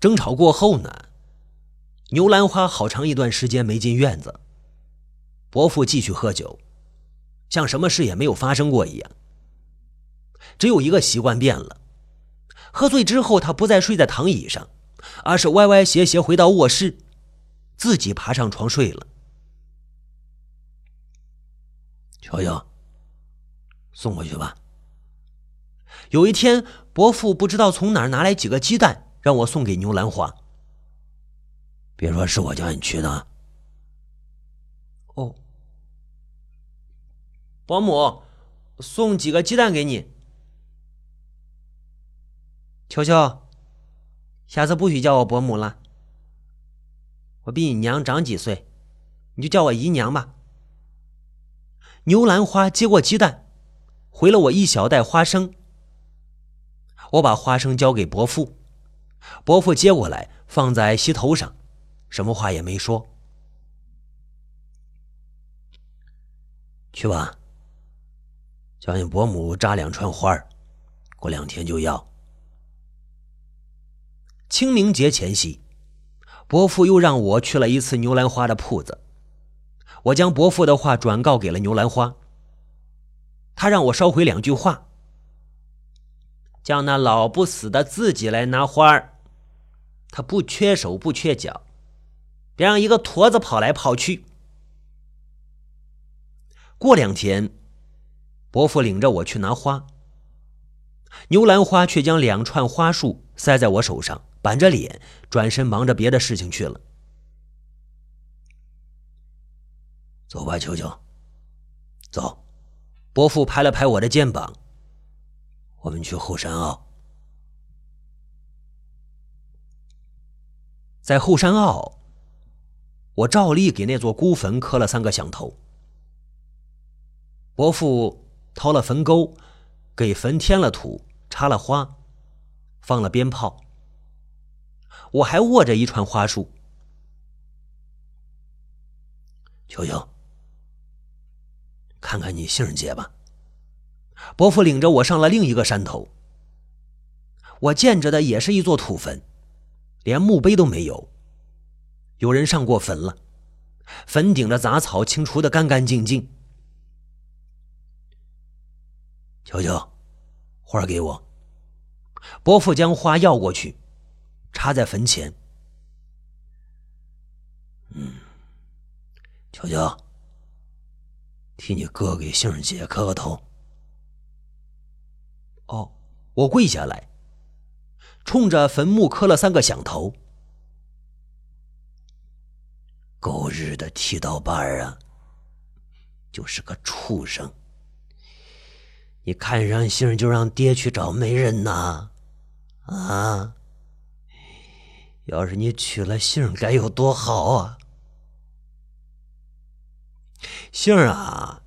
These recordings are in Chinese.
争吵过后呢，牛兰花好长一段时间没进院子。伯父继续喝酒，像什么事也没有发生过一样。只有一个习惯变了，喝醉之后他不再睡在躺椅上，而是歪歪斜斜回到卧室，自己爬上床睡了。乔乔，送回去吧。有一天，伯父不知道从哪儿拿来几个鸡蛋，让我送给牛兰花。别说是我叫你去的。哦，伯母，送几个鸡蛋给你。球球，下次不许叫我伯母了。我比你娘长几岁，你就叫我姨娘吧。牛兰花接过鸡蛋，回了我一小袋花生。我把花生交给伯父，伯父接过来放在膝头上，什么话也没说。去吧，叫你伯母扎两串花儿，过两天就要。清明节前夕，伯父又让我去了一次牛兰花的铺子。我将伯父的话转告给了牛兰花，他让我捎回两句话：叫那老不死的自己来拿花儿，他不缺手不缺脚，别让一个驼子跑来跑去。过两天，伯父领着我去拿花，牛兰花却将两串花束塞在我手上，板着脸转身忙着别的事情去了。走吧，球球。走，伯父拍了拍我的肩膀。我们去后山坳。在后山坳，我照例给那座孤坟磕了三个响头。伯父掏了坟沟，给坟添了土，插了花，放了鞭炮。我还握着一串花束。球球，看看你杏姐吧。伯父领着我上了另一个山头。我见着的也是一座土坟，连墓碑都没有。有人上过坟了，坟顶的杂草清除的干干净净。球球，花给我。伯父将花要过去，插在坟前。嗯，球球，替你哥给杏儿姐磕个头。哦，我跪下来，冲着坟墓磕了三个响头。狗日的剃刀把儿啊，就是个畜生！你看上杏就让爹去找媒人呐，啊！要是你娶了杏该有多好啊！杏儿啊，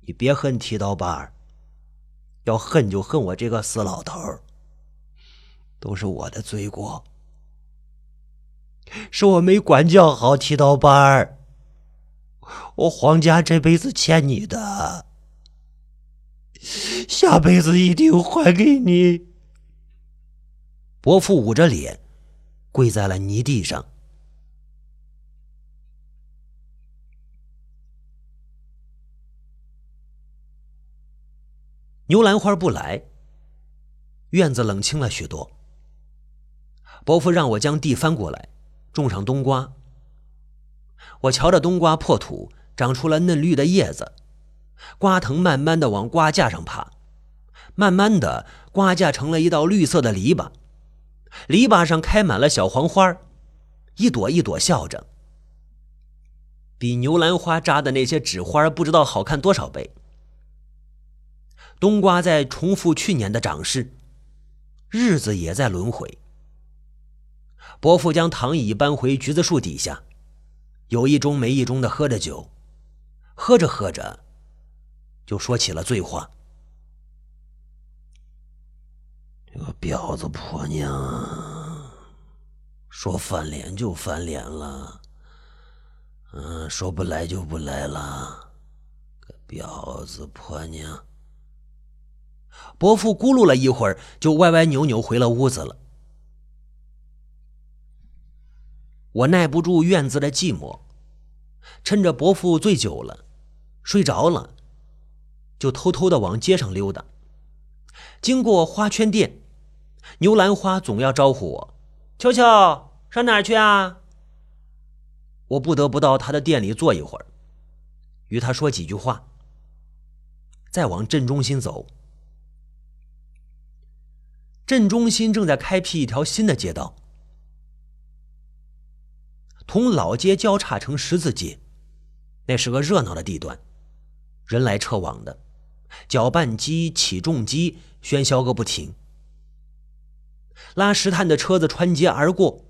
你别恨剃刀把儿，要恨就恨我这个死老头儿，都是我的罪过，是我没管教好剃刀班儿，我黄家这辈子欠你的。下辈子一定还给你。伯父捂着脸，跪在了泥地上。牛兰花不来，院子冷清了许多。伯父让我将地翻过来，种上冬瓜。我瞧着冬瓜破土，长出了嫩绿的叶子。瓜藤慢慢的往瓜架上爬，慢慢的，瓜架成了一道绿色的篱笆，篱笆上开满了小黄花，一朵一朵笑着，比牛兰花扎的那些纸花不知道好看多少倍。冬瓜在重复去年的长势，日子也在轮回。伯父将躺椅搬回橘子树底下，有一盅没一盅的喝着酒，喝着喝着。就说起了醉话。这个婊子婆娘，说翻脸就翻脸了，嗯，说不来就不来了，个婊子婆娘。伯父咕噜了一会儿，就歪歪扭扭回了屋子了。我耐不住院子的寂寞，趁着伯父醉酒了，睡着了，就偷偷的往街上溜达。经过花圈店，牛兰花总要招呼我：“秋秋，上哪儿去啊？”我不得不到他的店里坐一会儿，与他说几句话，再往镇中心走。镇中心正在开辟一条新的街道，同老街交叉成十字街，那是个热闹的地段，人来车往的，搅拌机、起重机喧嚣个不停。拉石炭的车子穿街而过，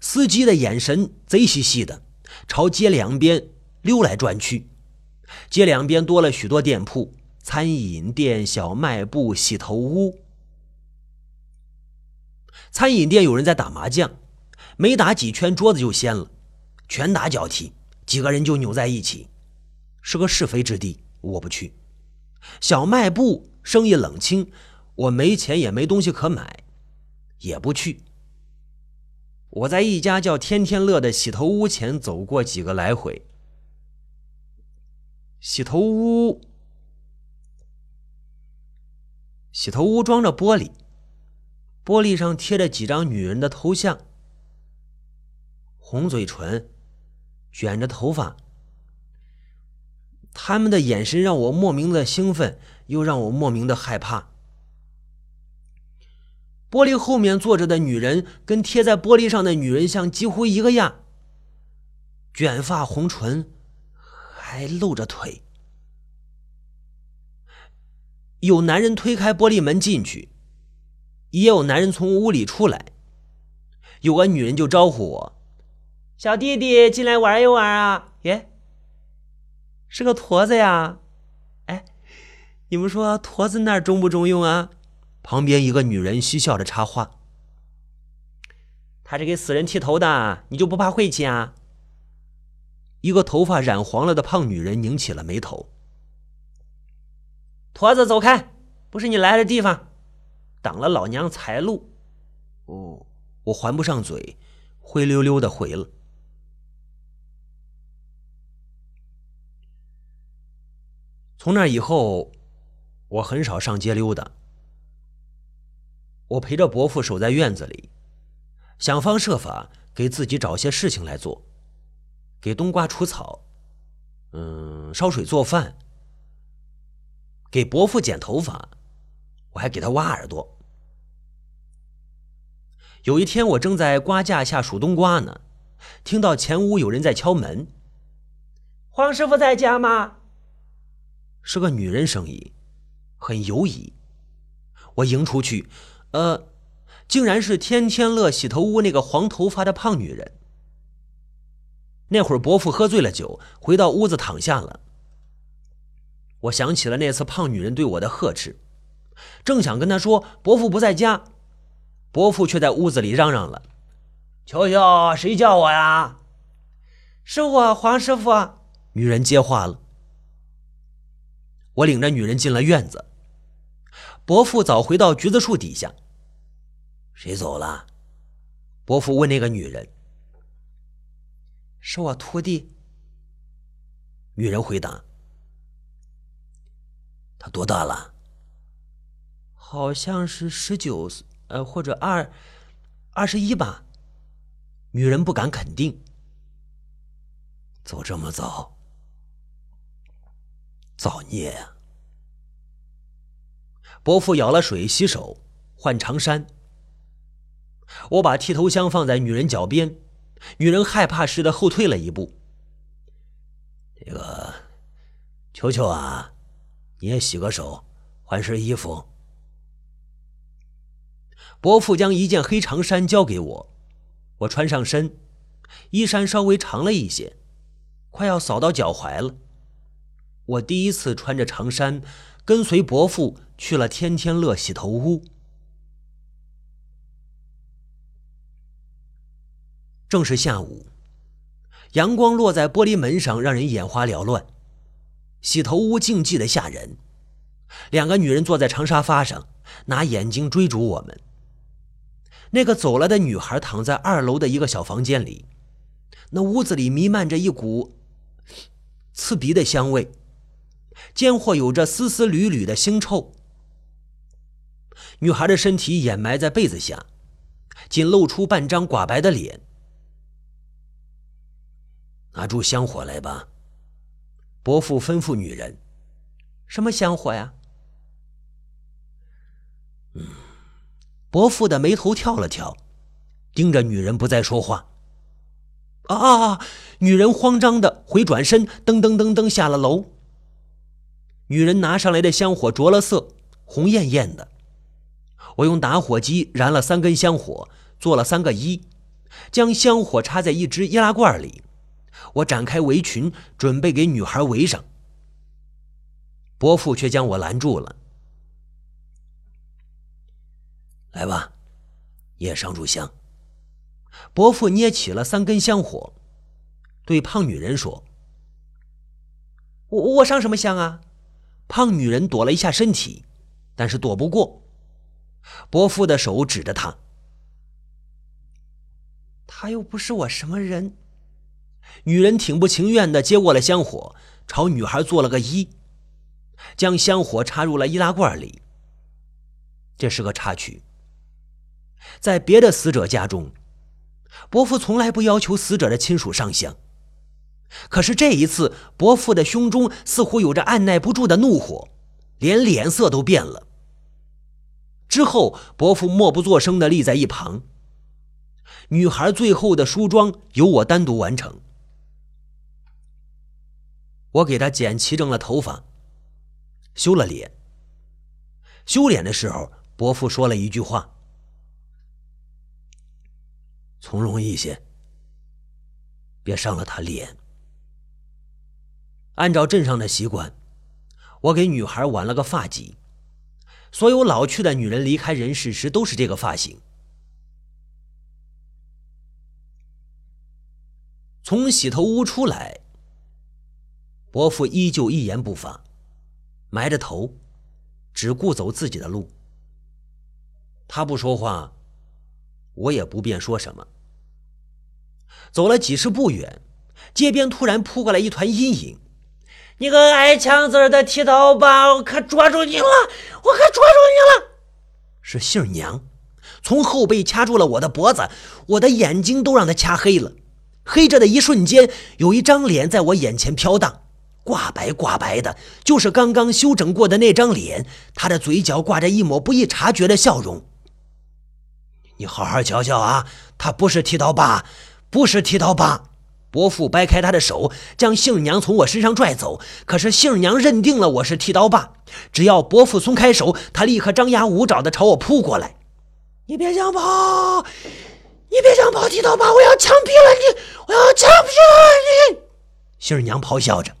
司机的眼神贼兮兮的，朝街两边溜来转去。街两边多了许多店铺，餐饮店、小卖部、洗头屋。餐饮店有人在打麻将，没打几圈桌子就掀了，拳打脚踢，几个人就扭在一起，是个是非之地，我不去。小卖部生意冷清，我没钱也没东西可买，也不去。我在一家叫“天天乐”的洗头屋前走过几个来回。洗头屋，洗头屋装着玻璃。玻璃上贴着几张女人的头像，红嘴唇，卷着头发。他们的眼神让我莫名的兴奋，又让我莫名的害怕。玻璃后面坐着的女人跟贴在玻璃上的女人像几乎一个样，卷发、红唇，还露着腿。有男人推开玻璃门进去。也有男人从屋里出来，有个女人就招呼我：“小弟弟，进来玩一玩啊！”耶，是个驼子呀！哎，你们说驼子那儿中不中用啊？旁边一个女人嬉笑着插话：“他是给死人剃头的，你就不怕晦气啊？”一个头发染黄了的胖女人拧起了眉头：“驼子，走开，不是你来的地方。”挡了老娘财路，哦，我还不上嘴，灰溜溜的回了。从那以后，我很少上街溜达。我陪着伯父守在院子里，想方设法给自己找些事情来做，给冬瓜除草，嗯，烧水做饭，给伯父剪头发，我还给他挖耳朵。有一天，我正在瓜架下数冬瓜呢，听到前屋有人在敲门。黄师傅在家吗？是个女人声音，很犹疑。我迎出去，呃，竟然是天天乐洗头屋那个黄头发的胖女人。那会儿伯父喝醉了酒，回到屋子躺下了。我想起了那次胖女人对我的呵斥，正想跟她说伯父不在家。伯父却在屋子里嚷嚷了：“球球，谁叫我呀？”“是我，黄师傅。”女人接话了。我领着女人进了院子。伯父早回到橘子树底下。谁走了？伯父问那个女人。“是我徒弟。”女人回答。“他多大了？”“好像是十九岁。”呃，或者二二十一吧。女人不敢肯定。走这么早，造孽呀！伯父舀了水洗手，换长衫。我把剃头箱放在女人脚边，女人害怕似的后退了一步。这个，球球啊，你也洗个手，换身衣服。伯父将一件黑长衫交给我，我穿上身，衣衫稍微长了一些，快要扫到脚踝了。我第一次穿着长衫，跟随伯父去了天天乐洗头屋。正是下午，阳光落在玻璃门上，让人眼花缭乱。洗头屋静寂的吓人，两个女人坐在长沙发上，拿眼睛追逐我们。那个走了的女孩躺在二楼的一个小房间里，那屋子里弥漫着一股刺鼻的香味，间或有着丝丝缕缕的腥臭。女孩的身体掩埋在被子下，仅露出半张寡白的脸。拿出香火来吧，伯父吩咐女人：“什么香火呀？”嗯，伯父的眉头跳了跳，盯着女人不再说话。啊啊啊！女人慌张的回转身，噔噔噔噔下了楼。女人拿上来的香火着了色，红艳艳的。我用打火机燃了三根香火，做了三个一，将香火插在一只易拉罐里。我展开围裙，准备给女孩围上。伯父却将我拦住了。来吧，也上炷香。伯父捏起了三根香火，对胖女人说：“我我上什么香啊？”胖女人躲了一下身体，但是躲不过。伯父的手指着他，他又不是我什么人。女人挺不情愿的接过了香火，朝女孩做了个揖，将香火插入了易拉罐里。这是个插曲，在别的死者家中，伯父从来不要求死者的亲属上香，可是这一次，伯父的胸中似乎有着按耐不住的怒火，连脸色都变了。之后，伯父默不作声的立在一旁。女孩最后的梳妆由我单独完成。我给她剪齐整了头发，修了脸。修脸的时候，伯父说了一句话：“从容一些，别伤了他脸。”按照镇上的习惯，我给女孩挽了个发髻。所有老去的女人离开人世时都是这个发型。从洗头屋出来，伯父依旧一言不发，埋着头，只顾走自己的路。他不说话，我也不便说什么。走了几十步远，街边突然扑过来一团阴影。你个挨枪子的剃刀把，我可捉住你了！我可捉住你了！是杏娘，从后背掐住了我的脖子，我的眼睛都让她掐黑了。黑着的一瞬间，有一张脸在我眼前飘荡，挂白挂白的，就是刚刚修整过的那张脸。他的嘴角挂着一抹不易察觉的笑容。你好好瞧瞧啊，他不是剃刀疤，不是剃刀疤。伯父掰开他的手，将杏娘从我身上拽走。可是杏娘认定了我是剃刀爸，只要伯父松开手，他立刻张牙舞爪地朝我扑过来。你别想跑，你别想跑，剃刀爸，我要枪毙了你！我要枪毙了你！杏娘咆哮着，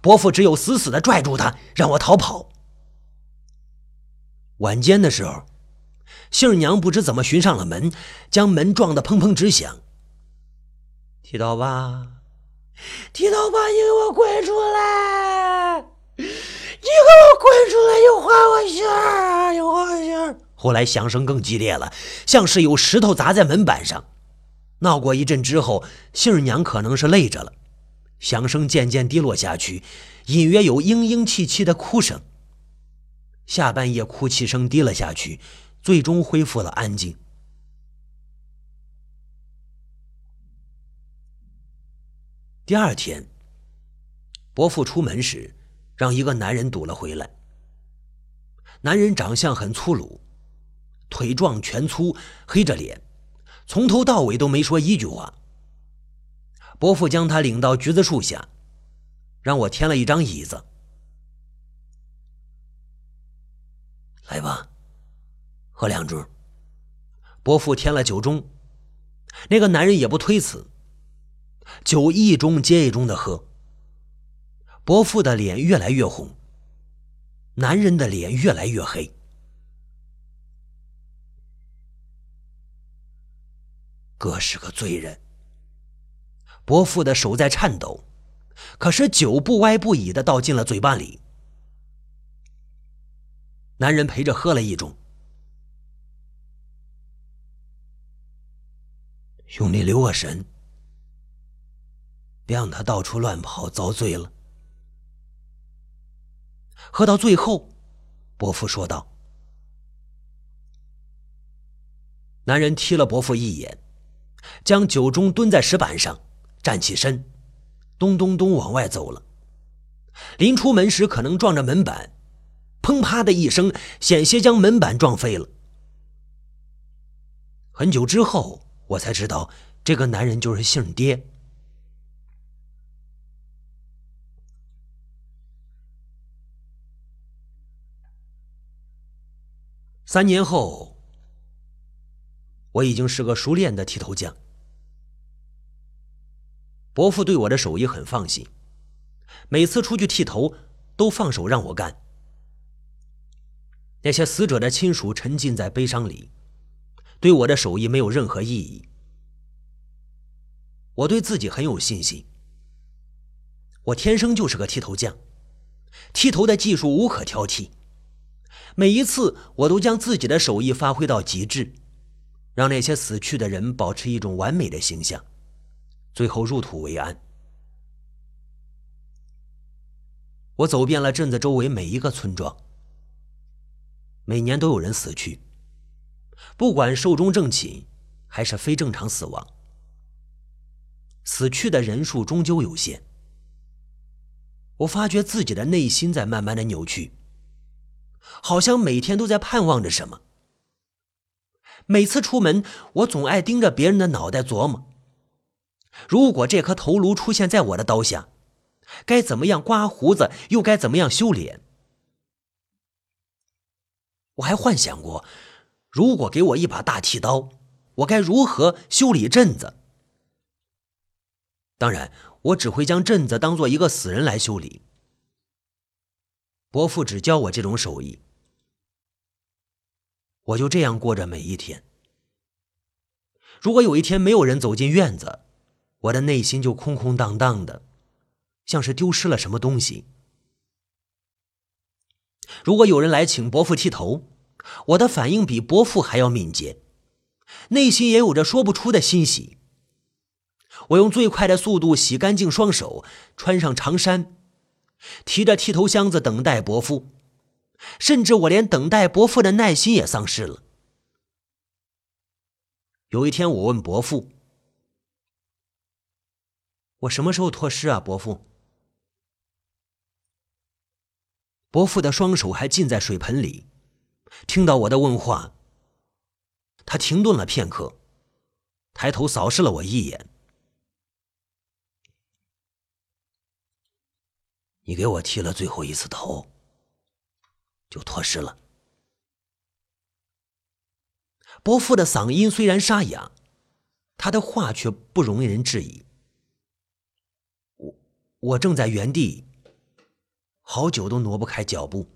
伯父只有死死地拽住他，让我逃跑。晚间的时候，杏娘不知怎么寻上了门，将门撞得砰砰直响。剃刀吧，剃刀吧，你给我滚出来！你给我滚出来！又还我信儿！又还我信儿！后来响声更激烈了，像是有石头砸在门板上。闹过一阵之后，杏儿娘可能是累着了，响声渐渐低落下去，隐约有嘤嘤戚戚的哭声。下半夜哭泣声低了下去，最终恢复了安静。第二天，伯父出门时，让一个男人堵了回来。男人长相很粗鲁，腿壮拳粗，黑着脸，从头到尾都没说一句话。伯父将他领到橘子树下，让我添了一张椅子。来吧，喝两盅。伯父添了酒盅，那个男人也不推辞。酒一盅接一盅的喝，伯父的脸越来越红，男人的脸越来越黑。哥是个罪人。伯父的手在颤抖，可是酒不歪不倚的倒进了嘴巴里。男人陪着喝了一盅，兄弟留个神。让他到处乱跑，遭罪了。喝到最后，伯父说道：“男人踢了伯父一眼，将酒盅蹲在石板上，站起身，咚咚咚往外走了。临出门时，可能撞着门板，砰啪的一声，险些将门板撞飞了。很久之后，我才知道，这个男人就是姓爹。”三年后，我已经是个熟练的剃头匠。伯父对我的手艺很放心，每次出去剃头都放手让我干。那些死者的亲属沉浸在悲伤里，对我的手艺没有任何意义。我对自己很有信心，我天生就是个剃头匠，剃头的技术无可挑剔。每一次，我都将自己的手艺发挥到极致，让那些死去的人保持一种完美的形象，最后入土为安。我走遍了镇子周围每一个村庄，每年都有人死去，不管寿终正寝还是非正常死亡，死去的人数终究有限。我发觉自己的内心在慢慢的扭曲。好像每天都在盼望着什么。每次出门，我总爱盯着别人的脑袋琢磨：如果这颗头颅出现在我的刀下，该怎么样刮胡子，又该怎么样修脸？我还幻想过，如果给我一把大剃刀，我该如何修理镇子？当然，我只会将镇子当做一个死人来修理。伯父只教我这种手艺，我就这样过着每一天。如果有一天没有人走进院子，我的内心就空空荡荡的，像是丢失了什么东西。如果有人来请伯父剃头，我的反应比伯父还要敏捷，内心也有着说不出的欣喜。我用最快的速度洗干净双手，穿上长衫。提着剃头箱子等待伯父，甚至我连等待伯父的耐心也丧失了。有一天，我问伯父：“我什么时候脱尸啊？”伯父，伯父的双手还浸在水盆里。听到我的问话，他停顿了片刻，抬头扫视了我一眼。你给我剃了最后一次头，就脱尸了。伯父的嗓音虽然沙哑，他的话却不容人质疑。我我正在原地，好久都挪不开脚步。